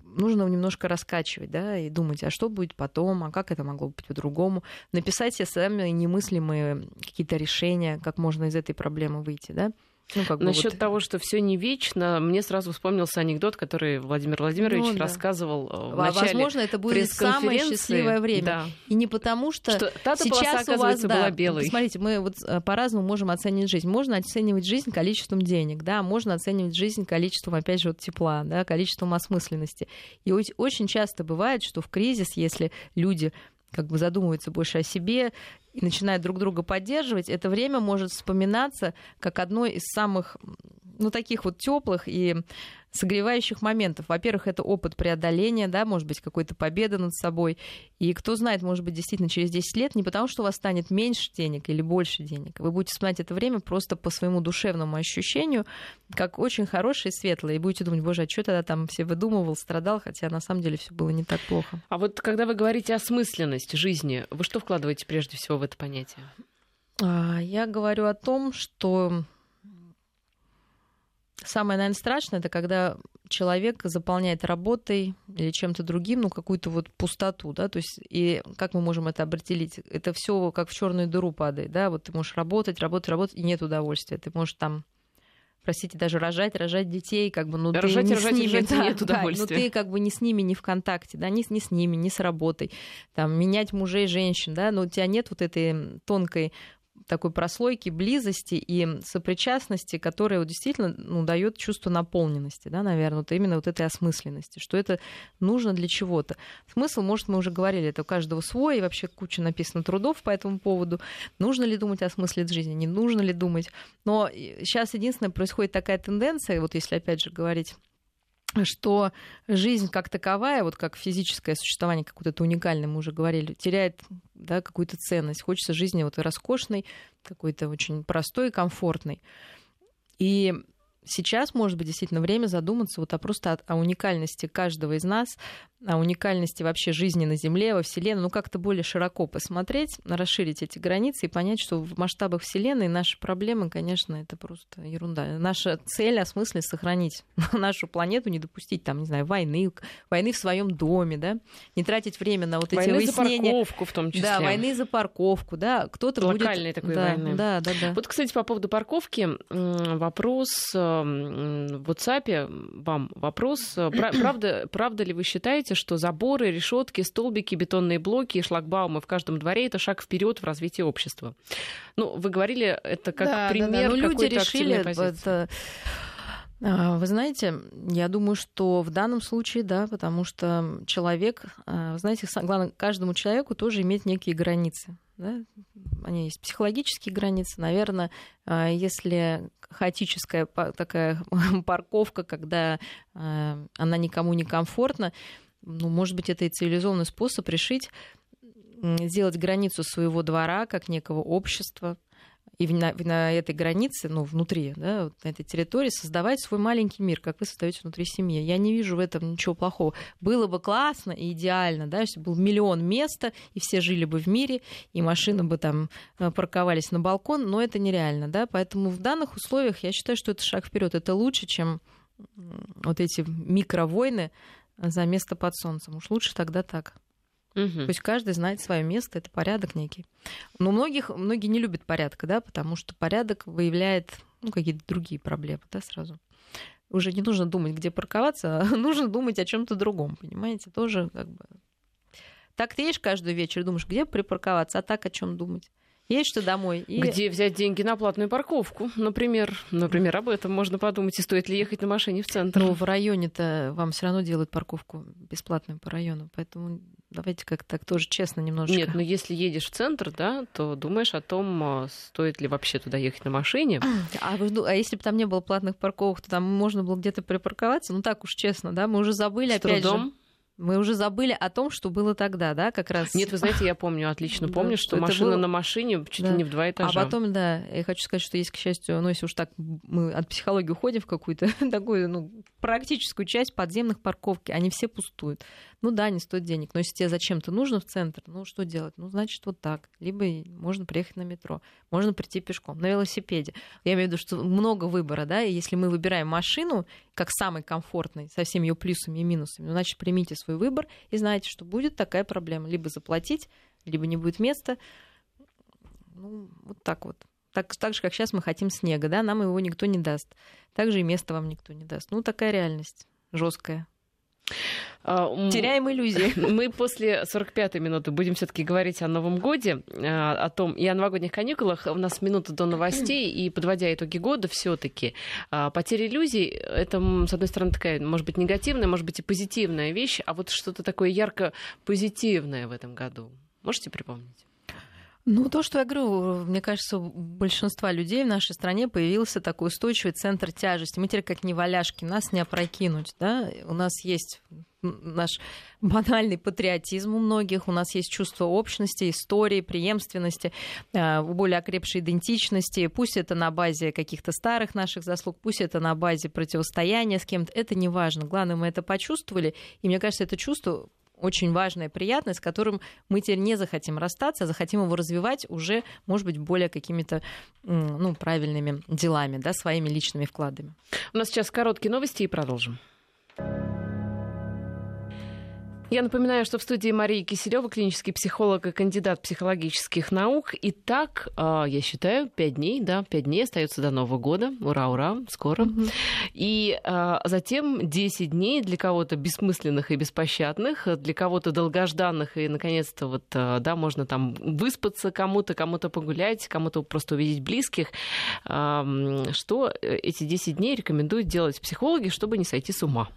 Нужно немножко раскачивать, да, и думать, а что будет потом, а как это могло быть по-другому. Написать себе сами немыслимые какие-то решения, как можно из этой проблемы выйти, да. Ну, как Насчет вот... того, что все не вечно, мне сразу вспомнился анекдот, который Владимир Владимирович ну, да. рассказывал э, в начале Возможно, это будет самое счастливое время. Да. И не потому, что, что сейчас полоса, у вас да, была белой. Смотрите, мы вот э, по-разному можем оценивать жизнь. Можно оценивать жизнь количеством денег, да, можно оценивать жизнь количеством, опять же, вот тепла, да, количеством осмысленности. И очень часто бывает, что в кризис, если люди как бы задумываются больше о себе и начинают друг друга поддерживать, это время может вспоминаться как одно из самых, ну, таких вот теплых и согревающих моментов. Во-первых, это опыт преодоления, да, может быть, какой-то победа над собой. И кто знает, может быть, действительно через 10 лет, не потому что у вас станет меньше денег или больше денег. Вы будете вспоминать это время просто по своему душевному ощущению, как очень хорошее и светлое. И будете думать, боже, а что тогда там все выдумывал, страдал, хотя на самом деле все было не так плохо. А вот когда вы говорите о смысленности жизни, вы что вкладываете прежде всего в это понятие? А, я говорю о том, что Самое, наверное, страшное, это когда человек заполняет работой или чем-то другим, ну, какую-то вот пустоту, да, то есть, и как мы можем это определить? Это все как в черную дыру падает, да, вот ты можешь работать, работать, работать, и нет удовольствия. Ты можешь там простите, даже рожать, рожать детей, как бы, ну рожать, ты не рожать, с ними, рожать, да, нет удовольствия. Да, ну ты как бы не с ними, не в контакте, да, ни, ни с ними, ни с работой, там, менять мужей, женщин, да, но у тебя нет вот этой тонкой такой прослойки близости и сопричастности, которая вот действительно ну, дает чувство наполненности, да, наверное, вот именно вот этой осмысленности, что это нужно для чего-то. Смысл, может, мы уже говорили, это у каждого свой, и вообще куча написано трудов по этому поводу. Нужно ли думать о смысле жизни, не нужно ли думать. Но сейчас единственное, происходит такая тенденция, вот если опять же говорить что жизнь как таковая, вот как физическое существование, как вот это уникальное, мы уже говорили, теряет да, какую-то ценность. Хочется жизни вот роскошной, какой-то очень простой комфортной. И сейчас, может быть, действительно время задуматься вот о просто о, о уникальности каждого из нас, о уникальности вообще жизни на Земле, во Вселенной, ну как-то более широко посмотреть, расширить эти границы и понять, что в масштабах Вселенной наши проблемы, конечно, это просто ерунда. Наша цель, осмысле сохранить нашу планету, не допустить там, не знаю, войны, войны в своем доме, да, не тратить время на вот войны эти выяснения. за парковку в том числе. Да, войны за парковку, да, кто-то будет... такой да, войны. Да, да, да. Вот, кстати, по поводу парковки вопрос в WhatsApp вам вопрос. Правда, правда ли вы считаете, что заборы, решетки, столбики, бетонные блоки и шлагбаумы в каждом дворе это шаг вперед в развитии общества? Ну, вы говорили это как да, пример да, да. Ну, люди решили это а, вы знаете, я думаю, что в данном случае, да, потому что человек, вы знаете, главное, каждому человеку тоже иметь некие границы. Да? Они есть психологические границы. Наверное, а, если хаотическая такая парковка, когда она никому не комфортна, ну, может быть, это и цивилизованный способ решить сделать границу своего двора как некого общества, и на, на этой границе, ну, внутри, да, вот на этой территории создавать свой маленький мир, как вы создаете внутри семьи. Я не вижу в этом ничего плохого. Было бы классно и идеально, да, если был миллион места, и все жили бы в мире, и машины бы там э, парковались на балкон, но это нереально, да, поэтому в данных условиях я считаю, что это шаг вперед. Это лучше, чем вот эти микровойны за место под солнцем. Уж лучше тогда так. Угу. То есть каждый знает свое место, это порядок некий. Но многих, многие не любят порядка, да, потому что порядок выявляет ну, какие-то другие проблемы, да, сразу. Уже не нужно думать, где парковаться, а нужно думать о чем-то другом, понимаете? Тоже как бы... Так ты едешь каждый вечер, думаешь, где припарковаться, а так о чем думать? Едешь ты домой. И... Где взять деньги на платную парковку, например? Например, об этом можно подумать, и стоит ли ехать на машине в центр. Ну, в районе-то вам все равно делают парковку бесплатную по району, поэтому давайте как-то так тоже честно немножечко. Нет, но если едешь в центр, да, то думаешь о том, а, стоит ли вообще туда ехать на машине. А, вы, а если бы там не было платных парковок, то там можно было где-то припарковаться? Ну так уж честно, да, мы уже забыли С опять трудом. же. Мы уже забыли о том, что было тогда, да, как раз. Нет, вы знаете, я помню, отлично помню, что, что машина было... на машине чуть да. ли не в два этажа. А потом, да, я хочу сказать, что есть, к счастью, ну, если уж так мы от психологии уходим в какую-то такую, ну, практическую часть подземных парковки, они все пустуют. Ну да, не стоит денег, но если тебе зачем-то нужно в центр, ну что делать? Ну, значит, вот так. Либо можно приехать на метро, можно прийти пешком, на велосипеде. Я имею в виду, что много выбора, да, и если мы выбираем машину как самый комфортный, со всеми ее плюсами и минусами, ну, значит, примите свой выбор и знаете, что будет такая проблема. Либо заплатить, либо не будет места. Ну, вот так вот. Так, так же, как сейчас мы хотим снега, да, нам его никто не даст. Так же и места вам никто не даст. Ну, такая реальность жесткая. А, Теряем иллюзии. Мы после 45-й минуты будем все-таки говорить о Новом Годе, а, о том и о новогодних каникулах. У нас минута до новостей, и подводя итоги года, все-таки а, потеря иллюзий это, с одной стороны, такая, может быть, негативная, может быть, и позитивная вещь, а вот что-то такое ярко позитивное в этом году. Можете припомнить? Ну, то, что я говорю, мне кажется, у большинства людей в нашей стране появился такой устойчивый центр тяжести. Мы теперь как не валяшки, нас не опрокинуть. Да? У нас есть наш банальный патриотизм у многих, у нас есть чувство общности, истории, преемственности, э, более окрепшей идентичности. Пусть это на базе каких-то старых наших заслуг, пусть это на базе противостояния с кем-то, это не важно. Главное, мы это почувствовали, и мне кажется, это чувство очень важная приятность, с которым мы теперь не захотим расстаться, а захотим его развивать уже, может быть, более какими-то ну, правильными делами, да, своими личными вкладами. У нас сейчас короткие новости и продолжим. Я напоминаю, что в студии Мария Киселева, клинический психолог и кандидат психологических наук. И так, а, я считаю, пять дней, да, пять дней остается до Нового года. Ура, ура, скоро. Mm-hmm. И а, затем 10 дней для кого-то бессмысленных и беспощадных, для кого-то долгожданных, и, наконец-то, вот, а, да, можно там выспаться кому-то, кому-то погулять, кому-то просто увидеть близких. Что э, эти 10 дней рекомендуют делать психологи, чтобы не сойти с ума?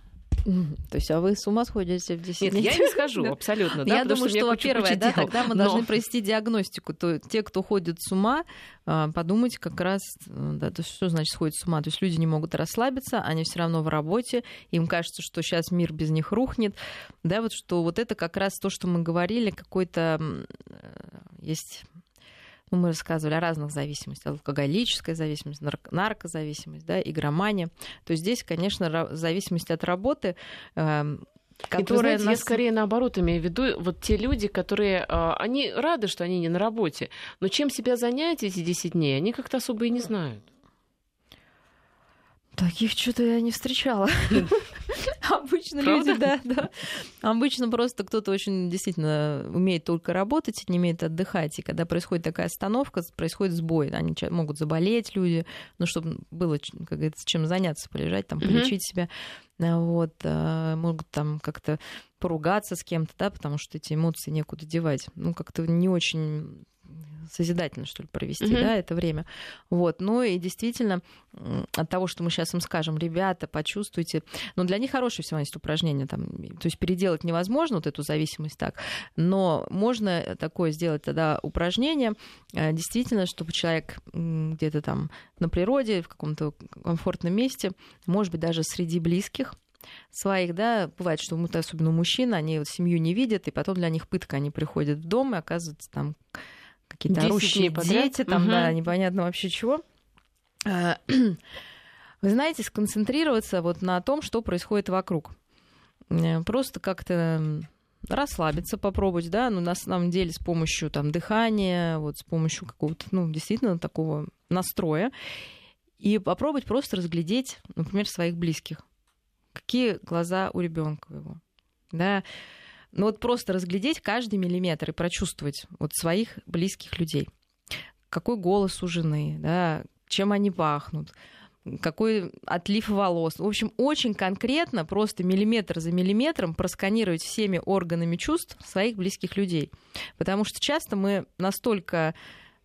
То есть, а вы с ума сходите в 10 Нет, дней? я не скажу, абсолютно. Да, я думаю, что, во-первых, да, тогда мы должны провести диагностику. То те, кто ходит с ума, а, подумать как раз, да, то что значит сходит с ума. То есть люди не могут расслабиться, они все равно в работе, им кажется, что сейчас мир без них рухнет. Да, вот что вот это как раз то, что мы говорили, какой-то э, есть ну, мы рассказывали о разных зависимостях, алкоголическая зависимость, наркозависимость, да, игромания. То есть здесь, конечно, зависимость от работы эм, Которая знаете, нас... Я скорее наоборот имею в виду, вот те люди, которые, а, они рады, что они не на работе, но чем себя занять эти 10 дней, они как-то особо и не знают. Таких что-то я не встречала. Обычно люди, да, да. Обычно просто кто-то очень действительно умеет только работать не умеет отдыхать. И когда происходит такая остановка, происходит сбой. Они могут заболеть люди, ну, чтобы было, как говорится, чем заняться, полежать, там, полечить себя. Вот, а, могут там как-то поругаться с кем-то, да, потому что эти эмоции некуда девать. Ну, как-то не очень созидательно, что ли, провести, mm-hmm. да, это время. Вот. Ну и действительно, от того, что мы сейчас им скажем, ребята, почувствуйте, ну, для них хорошее всего есть упражнение, там, то есть переделать невозможно вот эту зависимость так, но можно такое сделать тогда упражнение, э, действительно, чтобы человек где-то там на природе, в каком-то комфортном месте, может быть, даже среди близких, своих, да, бывает, что особенно мужчины, они вот семью не видят, и потом для них пытка, они приходят в дом, и оказывается там какие-то орущие дети, там, угу. да, непонятно вообще чего. А, вы знаете, сконцентрироваться вот на том, что происходит вокруг. Э, просто как-то расслабиться, попробовать, да, но ну, на самом деле с помощью там дыхания, вот с помощью какого-то, ну, действительно такого настроя, и попробовать просто разглядеть, например, своих близких. Какие глаза у ребенка его, да, ну вот просто разглядеть каждый миллиметр и прочувствовать вот своих близких людей. Какой голос у жены, да, чем они пахнут, какой отлив волос. В общем, очень конкретно, просто миллиметр за миллиметром просканировать всеми органами чувств своих близких людей. Потому что часто мы настолько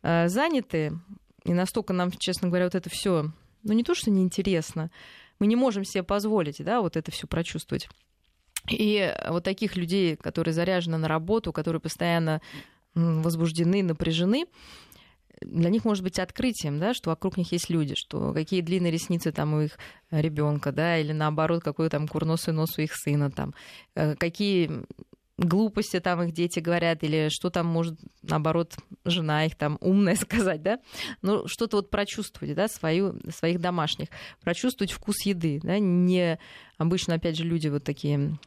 э, заняты, и настолько нам, честно говоря, вот это все, ну не то, что неинтересно, мы не можем себе позволить, да, вот это все прочувствовать. И вот таких людей, которые заряжены на работу, которые постоянно возбуждены, напряжены, для них может быть открытием, да, что вокруг них есть люди, что какие длинные ресницы там у их ребенка, да, или наоборот, какой там курносый нос у их сына, там, э, какие глупости там их дети говорят, или что там может, наоборот, жена их там умная сказать, да, ну, что-то вот прочувствовать, да, свою, своих домашних, прочувствовать вкус еды, да, не обычно, опять же, люди вот такие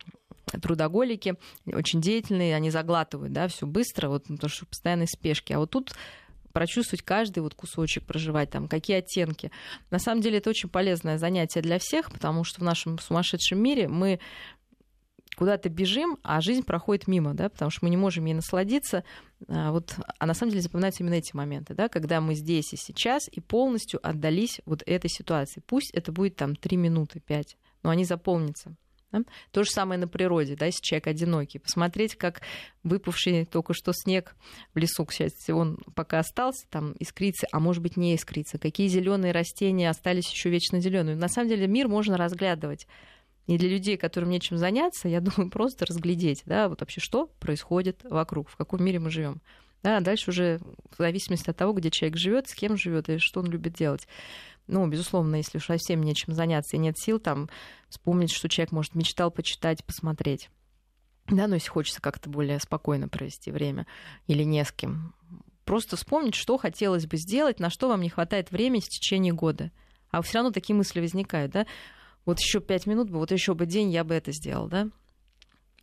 трудоголики, очень деятельные, они заглатывают, да, все быстро, вот, потому что постоянной спешки, а вот тут прочувствовать каждый вот кусочек, проживать там, какие оттенки. На самом деле это очень полезное занятие для всех, потому что в нашем сумасшедшем мире мы куда-то бежим, а жизнь проходит мимо, да, потому что мы не можем ей насладиться. А, вот, а на самом деле запоминаются именно эти моменты, да, когда мы здесь и сейчас и полностью отдались вот этой ситуации. Пусть это будет там три минуты, пять, но они заполнятся. Да? То же самое на природе, да, если человек одинокий. Посмотреть, как выпавший только что снег в лесу, к счастью, он пока остался, там искрится, а может быть не искрится. Какие зеленые растения остались еще вечно зеленые. На самом деле мир можно разглядывать и для людей, которым нечем заняться, я думаю, просто разглядеть, да, вот вообще что происходит вокруг, в каком мире мы живем. Да, дальше уже в зависимости от того, где человек живет, с кем живет и что он любит делать. Ну, безусловно, если уж совсем нечем заняться и нет сил, там вспомнить, что человек, может, мечтал почитать, посмотреть. Да, но если хочется как-то более спокойно провести время или не с кем. Просто вспомнить, что хотелось бы сделать, на что вам не хватает времени в течение года. А все равно такие мысли возникают, да? Вот еще пять минут бы, вот еще бы день, я бы это сделал, да?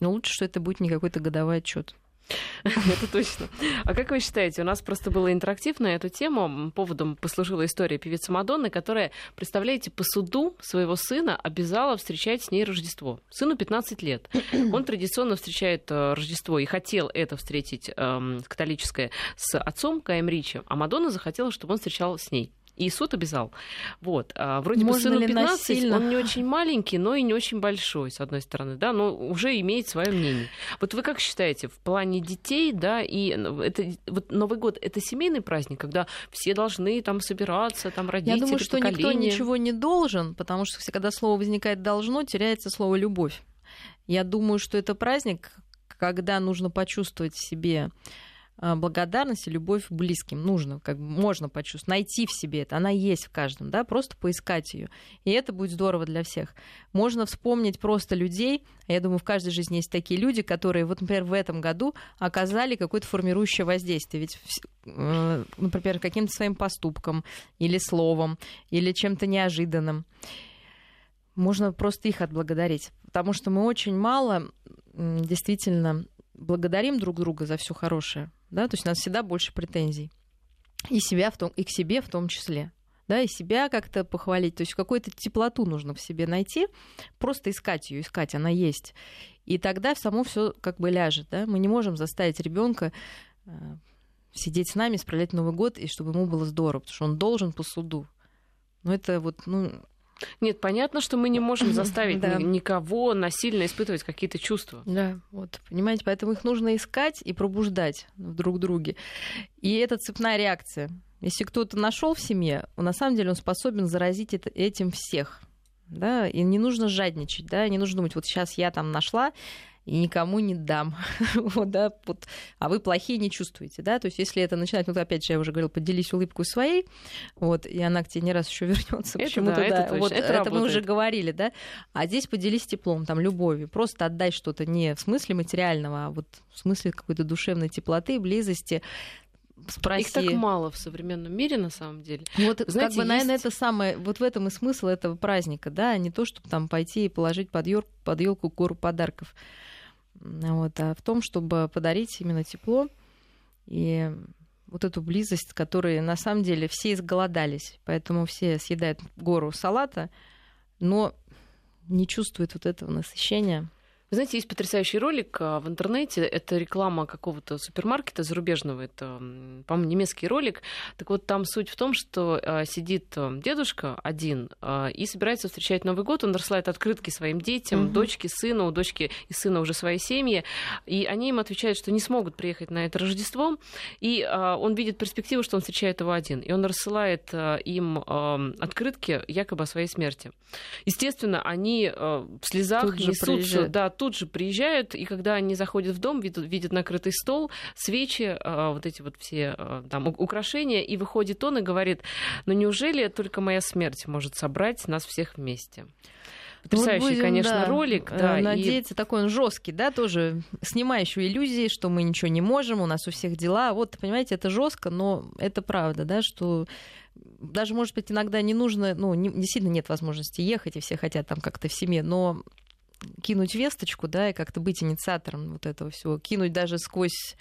Но лучше, что это будет не какой-то годовой отчет. Это точно. А как вы считаете, у нас просто было интерактив на эту тему. Поводом послужила история певицы Мадонны, которая, представляете, по суду своего сына обязала встречать с ней Рождество. Сыну 15 лет. Он традиционно встречает э, Рождество и хотел это встретить э, католическое с отцом Каем Ричи, а Мадонна захотела, чтобы он встречал с ней и суд обязал. Вот. А вроде Можно бы сыну 15, насильно? он не очень маленький, но и не очень большой, с одной стороны, да, но уже имеет свое мнение. Вот вы как считаете, в плане детей, да, и это, вот Новый год это семейный праздник, когда все должны там собираться, там родители, Я думаю, что поколения. никто ничего не должен, потому что когда слово возникает должно, теряется слово любовь. Я думаю, что это праздник, когда нужно почувствовать в себе благодарность и любовь близким. Нужно, как бы можно почувствовать, найти в себе это. Она есть в каждом, да, просто поискать ее. И это будет здорово для всех. Можно вспомнить просто людей. Я думаю, в каждой жизни есть такие люди, которые, вот, например, в этом году оказали какое-то формирующее воздействие. Ведь, э, например, каким-то своим поступком или словом, или чем-то неожиданным. Можно просто их отблагодарить. Потому что мы очень мало действительно благодарим друг друга за все хорошее да, то есть у нас всегда больше претензий. И себя в том, и к себе в том числе. да, и себя как-то похвалить. То есть какую-то теплоту нужно в себе найти, просто искать ее, искать, она есть. И тогда само все как бы ляжет, да. Мы не можем заставить ребенка э, сидеть с нами, справлять Новый год, и чтобы ему было здорово, потому что он должен по суду. Ну, это вот, ну, нет, понятно, что мы не можем заставить да. никого насильно испытывать какие-то чувства. Да, вот, понимаете, поэтому их нужно искать и пробуждать в друг друге. И это цепная реакция. Если кто-то нашел в семье, на самом деле он способен заразить это, этим всех. Да, и не нужно жадничать, да, не нужно думать, вот сейчас я там нашла, и никому не дам. вот, да, вот, а вы плохие не чувствуете, да, то есть если это начинать, ну, опять же, я уже говорила, поделись улыбкой своей, вот, и она к тебе не раз еще вернется почему-то, да, да. Это, вот, это, это мы уже говорили, да, а здесь поделись теплом, там, любовью, просто отдай что-то не в смысле материального, а вот в смысле какой-то душевной теплоты, близости, спроси. Их так мало в современном мире, на самом деле. Вот, Знаете, как бы, есть... наверное, это самое, вот в этом и смысл этого праздника, да, а не то, чтобы там пойти и положить под, ёр, под елку гору подарков, вот, а в том, чтобы подарить именно тепло и вот эту близость, которой на самом деле все изголодались, поэтому все съедают гору салата, но не чувствуют вот этого насыщения. Вы знаете, есть потрясающий ролик а, в интернете. Это реклама какого-то супермаркета зарубежного. Это, по-моему, немецкий ролик. Так вот, там суть в том, что а, сидит а, дедушка один и собирается встречать Новый год. Он рассылает открытки своим детям, угу. дочке, сыну. У дочки и сына уже свои семьи. И они им отвечают, что не смогут приехать на это Рождество. И он видит перспективу, что он встречает его один. И он рассылает им открытки якобы о своей смерти. Естественно, они в слезах несутся, да, тут же приезжают, и когда они заходят в дом, видят, видят накрытый стол, свечи, а, вот эти вот все а, там украшения, и выходит он и говорит, ну неужели только моя смерть может собрать нас всех вместе? Потрясающий, вот будем, конечно, да, ролик. Э, да, надеяться, и... такой он жесткий, да, тоже снимающий иллюзии, что мы ничего не можем, у нас у всех дела. Вот, понимаете, это жестко, но это правда, да, что даже, может быть, иногда не нужно, ну, не, действительно нет возможности ехать, и все хотят там как-то в семье, но кинуть весточку, да, и как-то быть инициатором вот этого всего, кинуть даже сквозь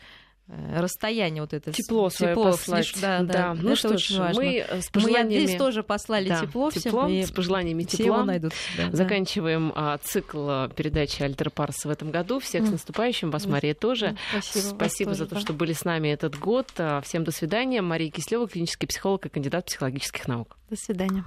э, расстояние вот это тепло свое тепло послать. Да, да, да. Ну это что очень ж, важно. Мы, э, с пожеланиями... мы здесь тоже послали да, тепло всем, и с пожеланиями тепла найдут себя, заканчиваем а, цикл а, передачи Альтер Парс в этом году. Всех mm. с наступающим, вас, Мария, тоже. Спасибо, Спасибо за то, да. что были с нами этот год. А, всем до свидания. Мария Кислева, клинический психолог и кандидат психологических наук. До свидания.